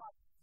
fight